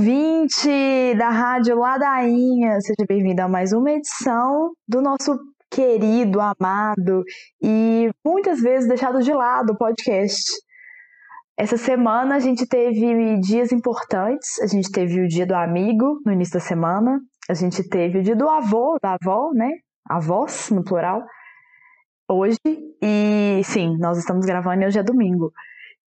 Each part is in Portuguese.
ouvinte da Rádio Ladainha, seja bem-vindo a mais uma edição do nosso querido, amado e muitas vezes deixado de lado podcast. Essa semana a gente teve dias importantes, a gente teve o dia do amigo no início da semana, a gente teve o dia do avô, da avó, né? Avós, no plural, hoje. E sim, nós estamos gravando e hoje é domingo.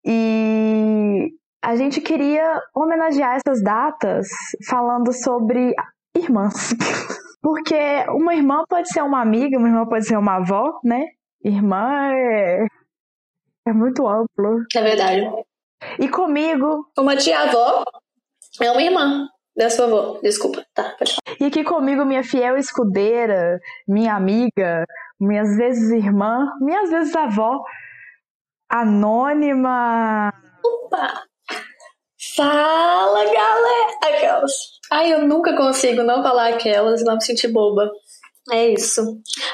E a gente queria homenagear essas datas falando sobre irmãs. Porque uma irmã pode ser uma amiga, uma irmã pode ser uma avó, né? Irmã é, é muito amplo. É verdade. E comigo. Uma tia-avó é uma irmã da sua avó. Desculpa. Tá, pode falar. E aqui comigo, minha fiel escudeira, minha amiga, minhas vezes irmã, minhas vezes avó, anônima. Opa! Fala, galera! Aquelas. Ai, eu nunca consigo não falar aquelas e não me sentir boba. É isso.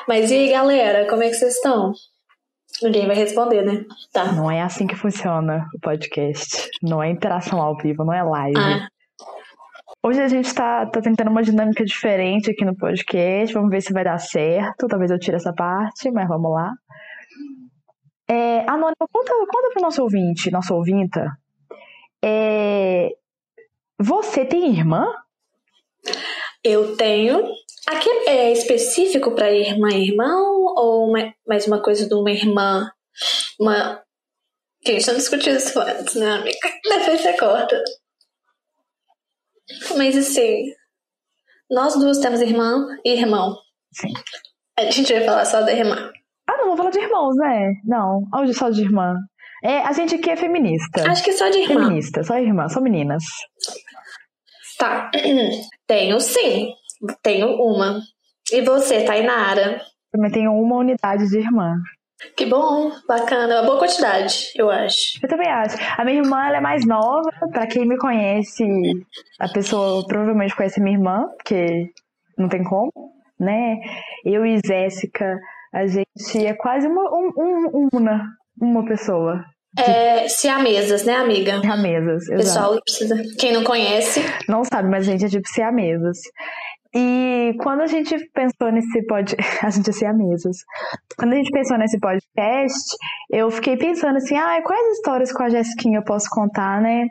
Mas e aí, galera, como é que vocês estão? Ninguém vai responder, né? Tá. Não é assim que funciona o podcast. Não é interação ao vivo, não é live. Ah, Hoje a gente tá, tá tentando uma dinâmica diferente aqui no podcast. Vamos ver se vai dar certo. Talvez eu tire essa parte, mas vamos lá. É, Anônima, conta, conta pro nosso ouvinte, nossa ouvinta. É, você tem irmã? eu tenho. Aqui é específico pra irmã e irmão? Ou mais uma coisa de uma irmã? Uma. Gente não discutiu isso antes, né, amiga? Depois você corta. Mas assim. Nós duas temos irmã e irmão. Sim. A gente vai falar só da irmã. Ah, não, vou falar de irmãos, né? Não, hoje só de irmã. É, a gente aqui é feminista. Acho que só de irmã. Feminista, só irmã, só meninas. Tá. Tenho sim. Tenho uma. E você, Tainara? Também tenho uma unidade de irmã. Que bom, bacana. É uma boa quantidade, eu acho. Eu também acho. A minha irmã ela é mais nova. Pra quem me conhece, a pessoa provavelmente conhece minha irmã, porque não tem como, né? Eu e Jéssica, a gente é quase uma, um, um- uma, uma pessoa. É, siamesas, né, amiga? Siamesas, exato. Pessoal, precisa. Quem não conhece, Não sabe, mas a gente é tipo siamesas. E quando a gente pensou nesse podcast, a gente é siamesas. Quando a gente pensou nesse podcast, eu fiquei pensando assim, ah, quais histórias com a Jessiquinha eu posso contar, né?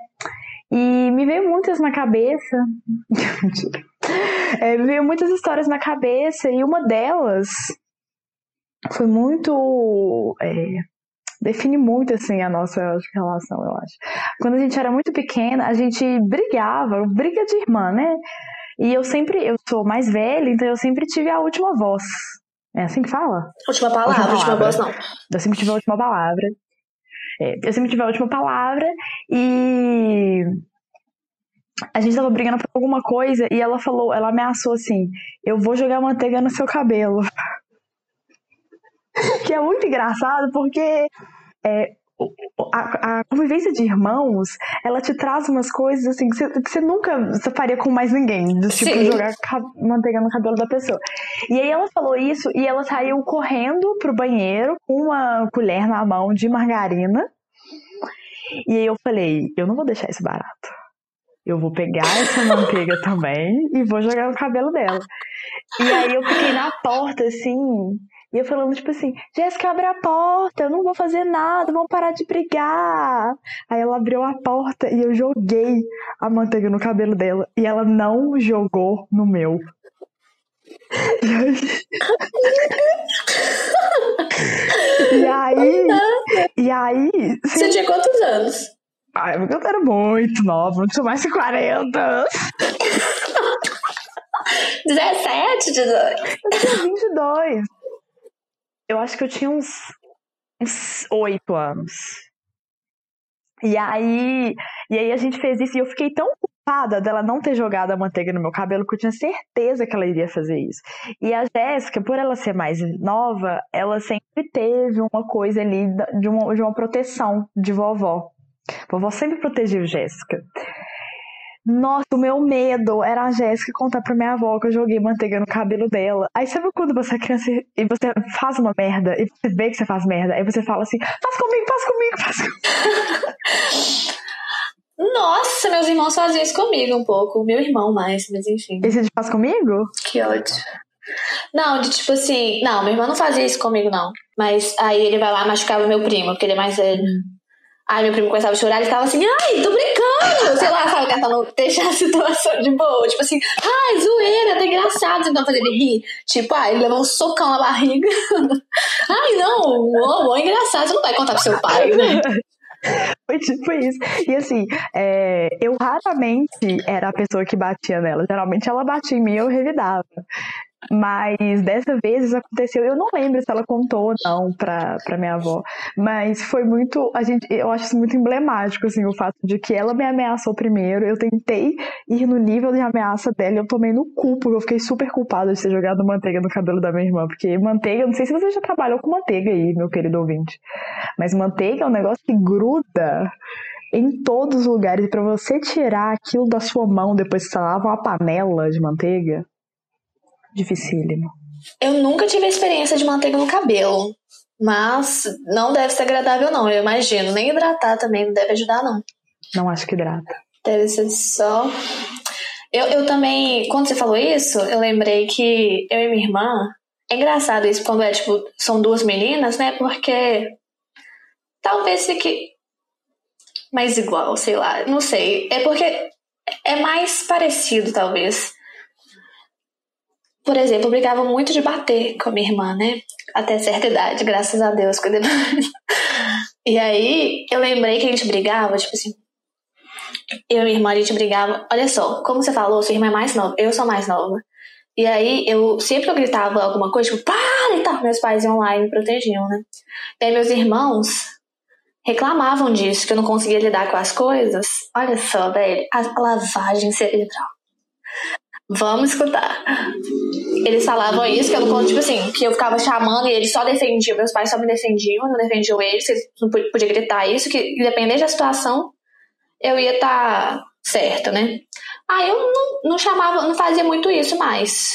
E me veio muitas na cabeça. É, me veio muitas histórias na cabeça e uma delas foi muito. é, define muito assim a nossa relação, eu acho. Quando a gente era muito pequena, a gente brigava, briga de irmã, né? E eu sempre, eu sou mais velha, então eu sempre tive a última voz. É assim que fala? última palavra, Última última palavra. voz não. Eu sempre tive a última palavra. É, eu sempre tive a última palavra e a gente tava brigando por alguma coisa e ela falou, ela ameaçou assim: eu vou jogar manteiga no seu cabelo. Que é muito engraçado porque é, a, a convivência de irmãos, ela te traz umas coisas assim que você, que você nunca faria com mais ninguém. Do tipo Sim. jogar manteiga no cabelo da pessoa. E aí ela falou isso e ela saiu correndo pro banheiro com uma colher na mão de margarina. E aí eu falei, eu não vou deixar isso barato. Eu vou pegar essa manteiga também e vou jogar no cabelo dela. E aí eu fiquei na porta, assim, e eu falando, tipo assim, Jéssica, abre a porta, eu não vou fazer nada, vamos parar de brigar. Aí ela abriu a porta e eu joguei a manteiga no cabelo dela. E ela não jogou no meu. E aí, e aí, Você tinha quantos anos? Ai, porque eu era muito nova, não tinha mais que 40. 17, 18. Eu tinha 22. Eu acho que eu tinha uns, 8 anos. E aí, e aí a gente fez isso e eu fiquei tão culpada dela não ter jogado a manteiga no meu cabelo que eu tinha certeza que ela iria fazer isso. E a Jéssica, por ela ser mais nova, ela sempre teve uma coisa ali de uma, de uma proteção de vovó. Vovó sempre protegeu Jéssica. Nossa, o meu medo era a Jéssica contar pra minha avó que eu joguei manteiga no cabelo dela. Aí sabe quando você é criança e você faz uma merda e você vê que você faz merda, aí você fala assim, faz comigo, faz comigo, faz comigo. Nossa, meus irmãos faziam isso comigo um pouco. Meu irmão mais, mas enfim. Esse de faz comigo? Que ódio. Não, de tipo assim. Não, meu irmão não fazia isso comigo, não. Mas aí ele vai lá e machucava meu primo, porque ele é mais velho. Aí meu primo começava a chorar, ele ficava assim, ai, tô brincando! Sei lá, sabe, tentando deixar a situação de boa. Tipo assim, ai, zoeira, tá engraçado, tentando fazer ele rir. Tipo, ai, ele levou um socão na barriga. ai, não, ô, é engraçado, você não vai contar pro seu pai, né? Foi tipo isso. E assim, é, eu raramente era a pessoa que batia nela. Geralmente ela batia em mim e eu revidava. Mas dessa vez aconteceu. Eu não lembro se ela contou ou não pra, pra minha avó. Mas foi muito. A gente, eu acho isso muito emblemático, assim, o fato de que ela me ameaçou primeiro. Eu tentei ir no nível de ameaça dela e eu tomei no cu, porque eu fiquei super culpada de ter jogado manteiga no cabelo da minha irmã. Porque manteiga, não sei se você já trabalhou com manteiga aí, meu querido ouvinte. Mas manteiga é um negócio que gruda em todos os lugares. para você tirar aquilo da sua mão depois que você lava uma panela de manteiga, dificílimo. Eu nunca tive a experiência de manteiga no cabelo. Mas não deve ser agradável, não, eu imagino. Nem hidratar também não deve ajudar, não. Não acho que hidrata. Deve ser só. Eu, eu também, quando você falou isso, eu lembrei que eu e minha irmã. É engraçado isso quando é tipo, são duas meninas, né? Porque talvez fique mais igual, sei lá. Não sei. É porque é mais parecido, talvez. Por exemplo, eu brigava muito de bater com a minha irmã, né? Até certa idade, graças a Deus, cuidei E aí, eu lembrei que a gente brigava, tipo assim. Eu e minha irmã, a gente brigava. Olha só, como você falou, sua irmã é mais nova, eu sou mais nova. E aí, eu sempre eu gritava alguma coisa, tipo, para e tal. Meus pais iam lá e me protegiam, né? E aí, meus irmãos reclamavam disso, que eu não conseguia lidar com as coisas. Olha só, velho, a lavagem cerebral. Vamos escutar. Eles falavam isso, que eu tipo assim, que eu ficava chamando e eles só defendiam, meus pais só me defendiam, não defendiam eles, eles não podia gritar isso, que independente da situação, eu ia estar tá certo, né? Aí eu não, não chamava, não fazia muito isso mais.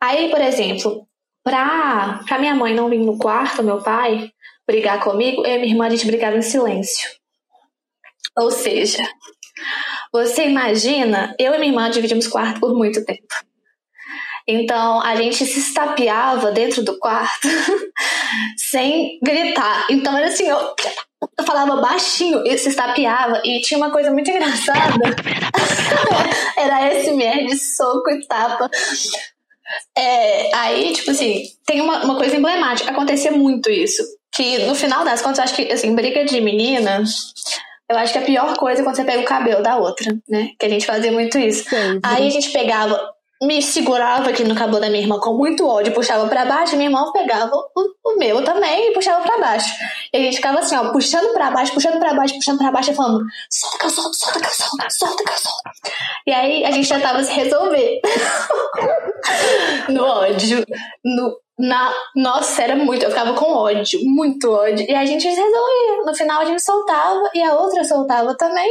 Aí, por exemplo, pra, pra minha mãe não vir no quarto, meu pai, brigar comigo, eu e minha irmã a gente brigava em silêncio. Ou seja, você imagina, eu e minha irmã dividimos quarto por muito tempo. Então a gente se estapeava dentro do quarto sem gritar. Então era assim, eu, eu falava baixinho e se estapeava. E tinha uma coisa muito engraçada. era mer de soco e tapa. É, aí, tipo assim, tem uma, uma coisa emblemática. Acontecia muito isso. Que no final das contas, acho que, assim, briga de meninas eu acho que a pior coisa é quando você pega o cabelo da outra, né? Que a gente fazia muito isso. Sim, Aí a gente pegava, me segurava aqui no cabelo da minha irmã com muito ódio, puxava para baixo, e minha irmã pegava o, o, meu também e puxava para baixo. E a gente ficava assim, ó, puxando para baixo, puxando para baixo, puxando para baixo e falando: solta que eu solto, solta que eu solto, solta que eu solto. E aí a gente tentava se resolver. no ódio, no, na, nossa, era muito. Eu ficava com ódio, muito ódio. E a gente resolvia. No final a gente soltava e a outra soltava também.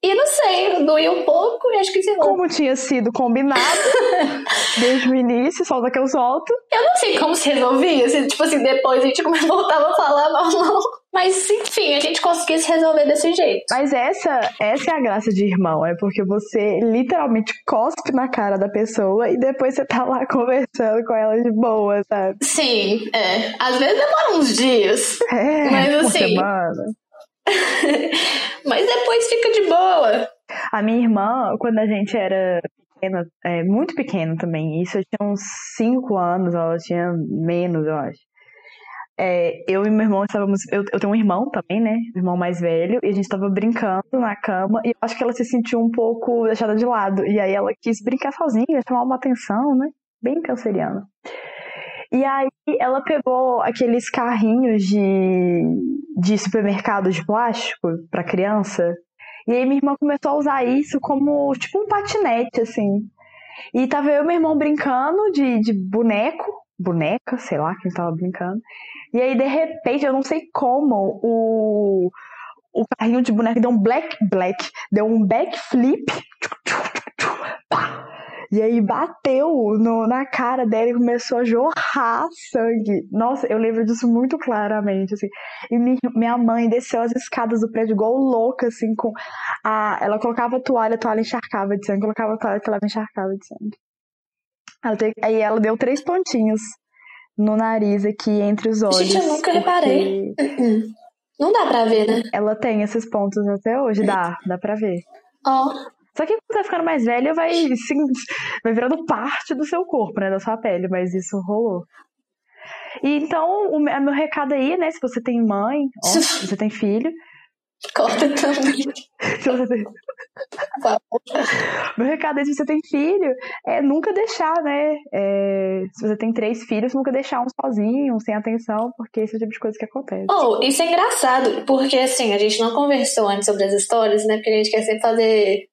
E não sei, doía um pouco e acho que se Como tinha sido combinado desde o início, solta que eu solto. Eu não sei como se resolvia, se, tipo assim, depois a gente voltava a falar normal. Mas enfim, a gente conseguia se resolver desse jeito. Mas essa, essa é a graça de irmão, é porque você literalmente cospe na cara da pessoa e depois você tá lá conversando com ela de boa, sabe? Sim, é. Às vezes demora uns dias. É, mas assim. Semana. Mas depois fica de boa. A minha irmã, quando a gente era pequena, é, muito pequena também, isso eu tinha uns 5 anos, ela tinha menos, eu acho. É, eu e meu irmão estávamos. Eu, eu, tenho um irmão também, né? Um irmão mais velho, e a gente estava brincando na cama, e eu acho que ela se sentiu um pouco deixada de lado. E aí ela quis brincar sozinha, chamar uma atenção, né? Bem canceriana. E aí ela pegou aqueles carrinhos de, de supermercado de plástico para criança. E aí minha irmã começou a usar isso como tipo um patinete, assim. E tava eu e meu irmão brincando de, de boneco, boneca, sei lá quem tava brincando. E aí, de repente, eu não sei como, o, o carrinho de boneco deu um black black, deu um backflip. E aí bateu no, na cara dela e começou a jorrar sangue. Nossa, eu lembro disso muito claramente, assim. E minha, mãe desceu as escadas do prédio igual louca, assim, com a... Ela colocava a toalha, a toalha encharcava de sangue, colocava a toalha, a toalha encharcava de sangue. Ela te... Aí ela deu três pontinhos no nariz aqui, entre os olhos. Gente, eu nunca porque reparei. Não dá pra ver, né? Ela tem esses pontos até hoje, dá, dá pra ver. Ó, Só que quando tá ficando mais velha, vai, sim, vai virando parte do seu corpo, né? Da sua pele, mas isso rolou. E então, o meu meu recado aí, né? Se você tem mãe, ó, se você tem filho, corta também. se você tem... Meu recado aí, se você tem filho, é nunca deixar, né? é, se você tem três filhos, nunca deixar um sozinho, um sem atenção, porque esse é o tipo de coisa que acontece. Oh, isso é engraçado, porque assim, a gente não conversou antes sobre as histórias, né? Porque a gente quer sempre fazer.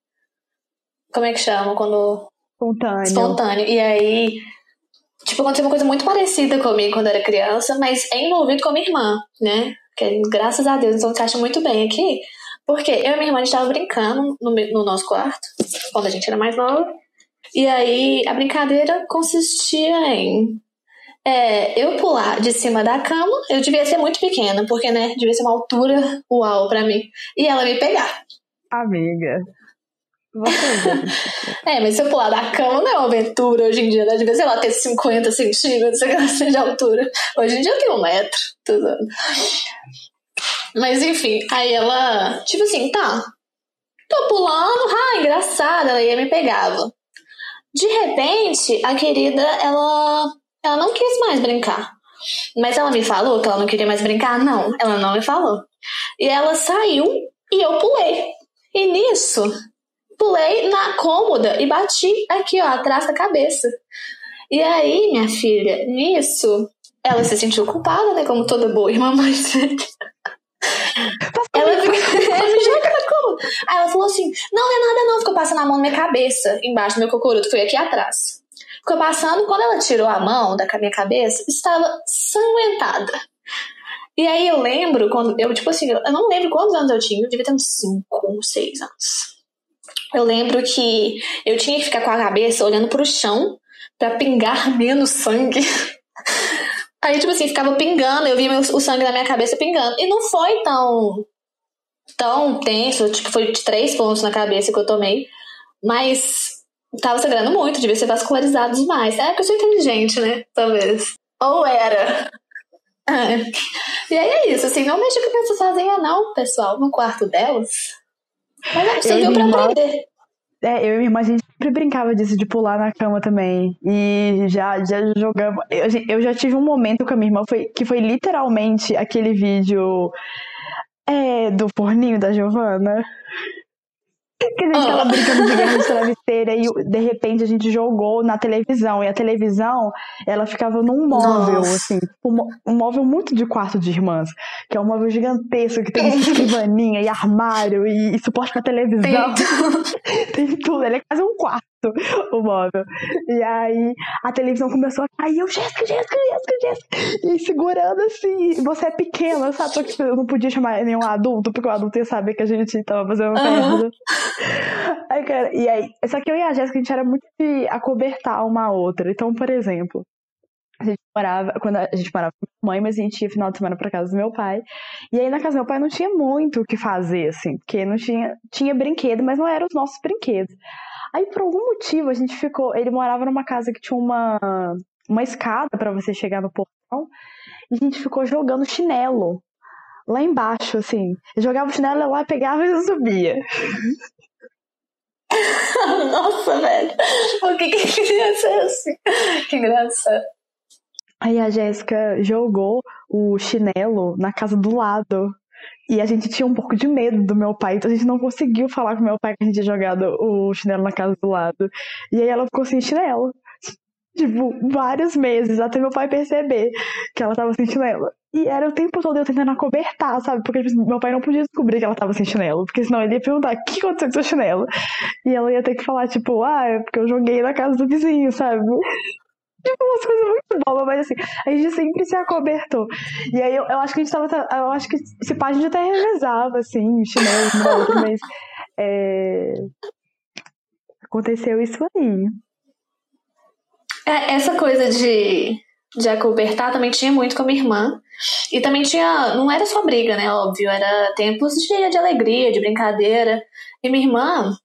Como é que chama? Quando. Espontâneo. Espontâneo. E aí, tipo, aconteceu uma coisa muito parecida comigo quando eu era criança, mas é envolvido com a minha irmã, né? Que graças a Deus, então encaixa muito bem aqui. Porque eu e minha irmã, a gente tava brincando no, no nosso quarto, quando a gente era mais nova. E aí, a brincadeira consistia em é, eu pular de cima da cama, eu devia ser muito pequena, porque, né, devia ser uma altura uau pra mim. E ela me pegar. Amiga. É, mas se eu pular da cama não é uma aventura hoje em dia, né? Devia, sei lá, ter 50 centímetros sei de altura. Hoje em dia eu tenho um metro. Mas enfim, aí ela, tipo assim, tá, tô pulando, ah, engraçada, ela ia me pegava. De repente, a querida, ela, ela não quis mais brincar. Mas ela me falou que ela não queria mais brincar? Não, ela não me falou. E ela saiu e eu pulei. E nisso, pulei na cômoda e bati aqui, ó, atrás da cabeça. E aí, minha filha, nisso, ela se sentiu culpada, né? Como toda boa irmã mais velha. Ela ficou. Aí ela falou assim: não, não é nada, não. Ficou passando a mão na minha cabeça, embaixo do meu cocoruto, foi aqui atrás. Ficou passando, quando ela tirou a mão da minha cabeça, estava sanguentada. E aí eu lembro, quando eu, tipo assim, eu não lembro quantos anos eu tinha, eu devia ter uns 5 ou 6 anos. Eu lembro que eu tinha que ficar com a cabeça olhando pro chão pra pingar menos sangue. Aí, tipo assim, ficava pingando, eu via o sangue na minha cabeça pingando. E não foi tão tão tenso, tipo, foi de três pontos na cabeça que eu tomei. Mas tava sangrando muito, devia ser vascularizado demais. É porque eu sou inteligente, né? Talvez. Ou era. É. E aí é isso, assim, não mexa com criança sozinha, não, pessoal, no quarto delas. Mas é, e pra irmã- aprender. É, eu e minha irmã, a gente sempre brincava disso, de pular na cama também. E já, já jogamos. Eu, eu já tive um momento com a minha irmã foi, que foi literalmente aquele vídeo é, do forninho da Giovana. Que a gente tava brincando de guerra de travesseira e de repente a gente jogou na televisão. E a televisão, ela ficava num móvel, Nossa. assim, um, mó- um móvel muito de quarto de irmãs. Que é um móvel gigantesco, que tem escrivaninha e armário e, e suporte pra televisão. Tem tudo, ele é quase um quarto, o móvel. E aí a televisão começou a cair, eu, Jéssica, Jéssica, Jéssica. E segurando assim, você é pequena, sabe? Só que eu não podia chamar nenhum adulto, porque o adulto ia saber que a gente tava fazendo Aham. merda. Aí, cara, e aí, só que eu e a Jéssica, a gente era muito de acobertar uma a outra. Então, por exemplo, a gente morava, quando a gente morava com minha mãe, mas a gente ia final de semana pra casa do meu pai. E aí na casa do meu pai não tinha muito o que fazer, assim, porque não tinha, tinha brinquedo, mas não eram os nossos brinquedos. Aí por algum motivo a gente ficou, ele morava numa casa que tinha uma, uma escada pra você chegar no portão, e a gente ficou jogando chinelo lá embaixo, assim. Eu jogava o chinelo lá, pegava e subia. Nossa, velho. O que que criança é assim? Que engraçado. Aí a Jéssica jogou o chinelo na casa do lado. E a gente tinha um pouco de medo do meu pai, então a gente não conseguiu falar com meu pai que a gente tinha jogado o chinelo na casa do lado. E aí ela ficou sem chinelo. Tipo, vários meses, até meu pai perceber que ela tava sem chinelo. E era o tempo todo eu tentando acobertar, sabe? Porque tipo, meu pai não podia descobrir que ela tava sem chinelo, porque senão ele ia perguntar: o que aconteceu com seu chinelo? E ela ia ter que falar, tipo, ah, é porque eu joguei na casa do vizinho, sabe? Tipo, umas coisas muito bobas, mas assim, a gente sempre se acobertou. E aí eu, eu acho que a gente tava. Eu acho que esse pá a gente até revezava, assim, chinelo mas. é, Aconteceu isso aí. É, essa coisa de, de acobertar também tinha muito com a minha irmã. E também tinha. Não era só briga, né? Óbvio. Era tempos de, de alegria, de brincadeira. E minha irmã,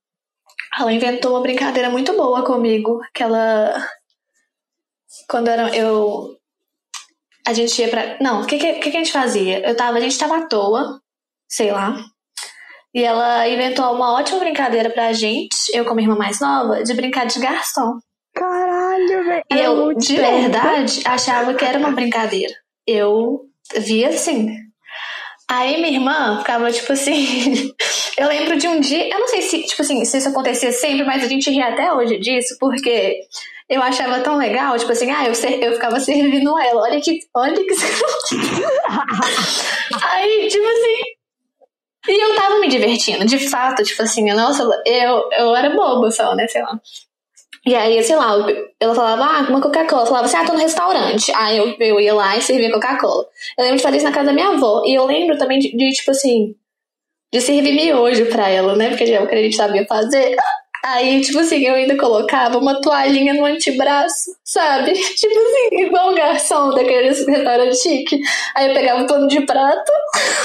ela inventou uma brincadeira muito boa comigo. Que ela. Quando era, eu. A gente ia pra. Não, o que, que, que a gente fazia? Eu tava, a gente tava à toa, sei lá. E ela inventou uma ótima brincadeira pra gente, eu como irmã mais nova, de brincar de garçom. E eu, de verdade, achava que era uma brincadeira. Eu via assim. Aí minha irmã ficava tipo assim. eu lembro de um dia, eu não sei se, tipo assim, se isso acontecia sempre, mas a gente ria até hoje disso, porque eu achava tão legal, tipo assim, ah, eu, ser, eu ficava servindo ela. Olha que. Olha que. Aí, tipo assim. E eu tava me divertindo, de fato, tipo assim, nossa, eu, eu era boba só, né, sei lá. E aí, sei lá, ela falava, ah, uma Coca-Cola. Falava assim, ah, tô no restaurante. Aí eu, eu ia lá e servia Coca-Cola. Eu lembro de fazer isso na casa da minha avó. E eu lembro também de, de tipo assim, de servir miojo pra ela, né? Porque é que a gente sabia fazer. Aí, tipo assim, eu ainda colocava uma toalhinha no antebraço, sabe? Tipo assim, igual um garçom daquele restaurante chique. Aí eu pegava um pano de prato,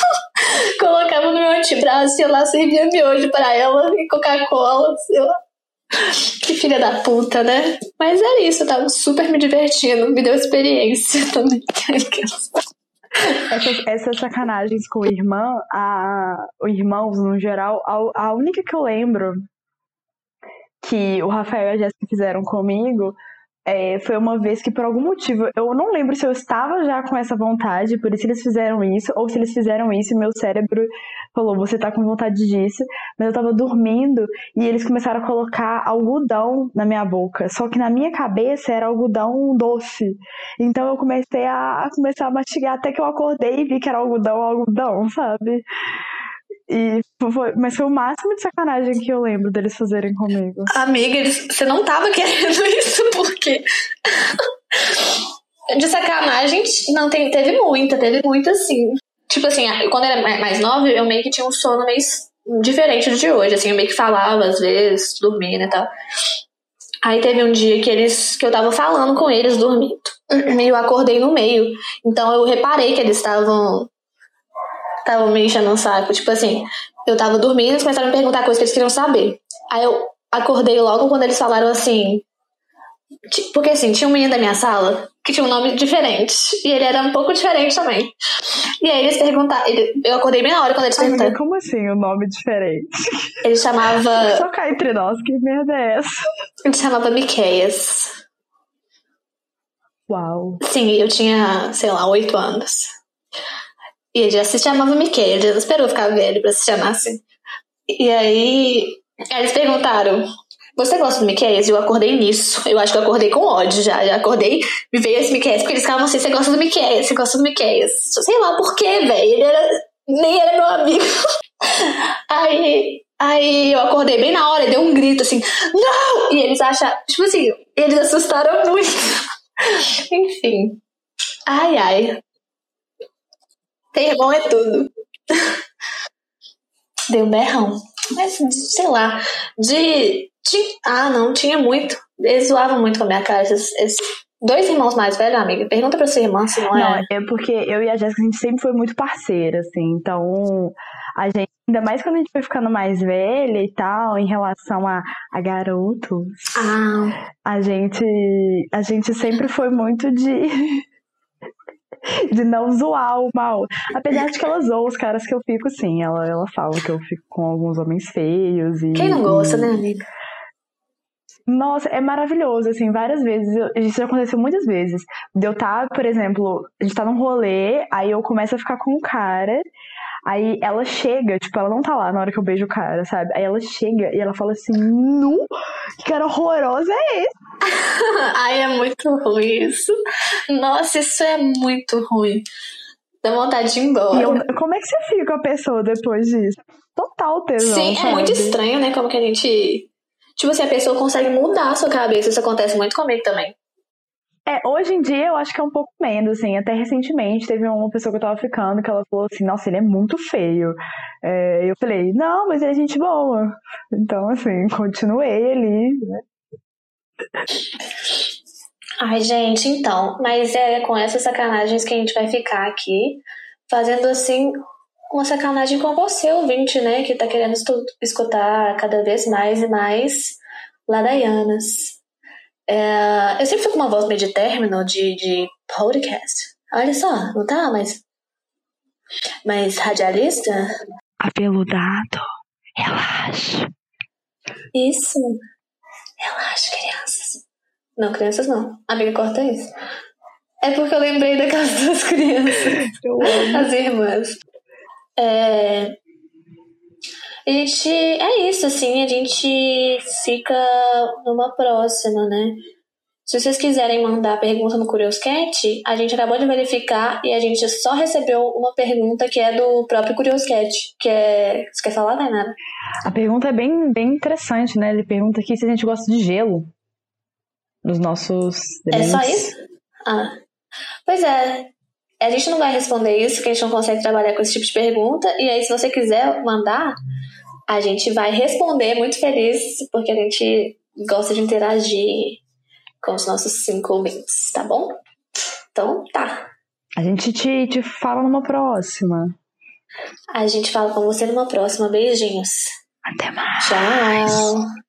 colocava no meu antebraço e eu lá servia miojo pra ela e Coca-Cola, sei lá. Que filha da puta, né? Mas era isso, eu tava super me divertindo, me deu experiência também. essas, essas sacanagens com o irmão, a, o irmãos no geral, a, a única que eu lembro que o Rafael e a Jéssica fizeram comigo é, foi uma vez que, por algum motivo, eu não lembro se eu estava já com essa vontade, por isso eles fizeram isso, ou se eles fizeram isso e meu cérebro falou, você tá com vontade disso, mas eu tava dormindo e eles começaram a colocar algodão na minha boca, só que na minha cabeça era algodão doce. Então eu comecei a, a começar a mastigar até que eu acordei e vi que era algodão, algodão, sabe? E foi, mas foi o máximo de sacanagem que eu lembro deles fazerem comigo. Amiga, eles, você não tava querendo isso porque. de sacanagem, não tem, teve muita, teve muita sim. Tipo assim, quando eu era mais nova, eu meio que tinha um sono meio diferente do de hoje. Assim, eu meio que falava às vezes, dormindo e tal. Aí teve um dia que eles que eu tava falando com eles dormindo. E eu acordei no meio. Então eu reparei que eles estavam estavam me enchendo um saco. Tipo assim, eu tava dormindo, eles começaram a me perguntar coisas que eles queriam saber. Aí eu acordei logo quando eles falaram assim. Porque assim, tinha um menino da minha sala que tinha um nome diferente. E ele era um pouco diferente também. E aí eles perguntaram. eu acordei bem na hora quando eles perguntaram. Como assim, o um nome diferente? Ele chamava. Só cá entre nós, que merda é essa? Ele chamava Miqueias. Uau. Sim, eu tinha, sei lá, oito anos. E ele já se chamava Mickey, ele já esperou ficar velho pra se chamar assim. E aí, eles perguntaram: Você gosta do? E eu acordei nisso. Eu acho que eu acordei com ódio já. Já acordei, me veio esse Mickey, porque eles ficavam assim: Você gosta do Mickey? Você gosta do Mickey? Sei lá por quê, velho. Ele era, nem era meu amigo. aí, aí eu acordei bem na hora deu um grito assim: Não! E eles acharam, tipo assim, eles assustaram muito. Enfim. Ai, ai. Ter irmão é tudo. Deu berrão. Mas, sei lá, de, Ah, não, tinha muito. Eles zoavam muito com a minha cara. Esses, esses dois irmãos mais velhos, amiga. Pergunta pra sua irmã se não é. Não, é porque eu e a Jéssica, a gente sempre foi muito parceira, assim. Então, a gente, ainda mais quando a gente foi ficando mais velha e tal, em relação a, a garotos. Ah. A gente, a gente sempre foi muito de. de não zoar o mal. Apesar de que ela zoa os caras que eu fico, sim. Ela, ela fala que eu fico com alguns homens feios e. Quem não gosta, né, amiga? Nossa, é maravilhoso, assim, várias vezes. Isso já aconteceu muitas vezes. De eu estar, tá, por exemplo, a gente tá num rolê, aí eu começo a ficar com um cara, aí ela chega, tipo, ela não tá lá na hora que eu beijo o cara, sabe? Aí ela chega e ela fala assim: Nu, que cara horrorosa é esse? Ai, é muito ruim isso. Nossa, isso é muito ruim. Dá vontade de ir embora. Eu, como é que você fica com a pessoa depois disso? Total tesão. Sim, sabe? é muito estranho, né? Como que a gente. Tipo assim, a pessoa consegue mudar a sua cabeça. Isso acontece muito comigo também. É, hoje em dia eu acho que é um pouco menos, assim. Até recentemente teve uma pessoa que eu tava ficando que ela falou assim: Nossa, ele é muito feio. É, eu falei: Não, mas ele é gente boa. Então, assim, continuei ali, né? Ai, gente, então, mas é com essas sacanagens que a gente vai ficar aqui, fazendo assim uma sacanagem com você, ouvinte, né, que tá querendo escutar cada vez mais e mais Ladaianas. É, eu sempre fico com uma voz meio de término de, de podcast. Olha só, não tá? Mas. Mas radialista? Apeludado. Relaxa. Isso. Relaxa, crianças. Não, crianças não. Amiga, corta isso. É porque eu lembrei daquelas duas crianças. Eu amo. As irmãs. É... A gente. É isso, assim, a gente fica numa próxima, né? Se vocês quiserem mandar pergunta no Curioscat, a gente acabou de verificar e a gente só recebeu uma pergunta que é do próprio Curioscat, que é... Você quer falar, Tainara? A pergunta é bem, bem interessante, né? Ele pergunta aqui se a gente gosta de gelo nos nossos É só isso? Ah. Pois é. A gente não vai responder isso, porque a gente não consegue trabalhar com esse tipo de pergunta. E aí, se você quiser mandar, a gente vai responder muito feliz, porque a gente gosta de interagir com os nossos cinco ouvintes, tá bom? Então, tá. A gente te, te fala numa próxima. A gente fala com você numa próxima. Beijinhos. Até mais. Tchau.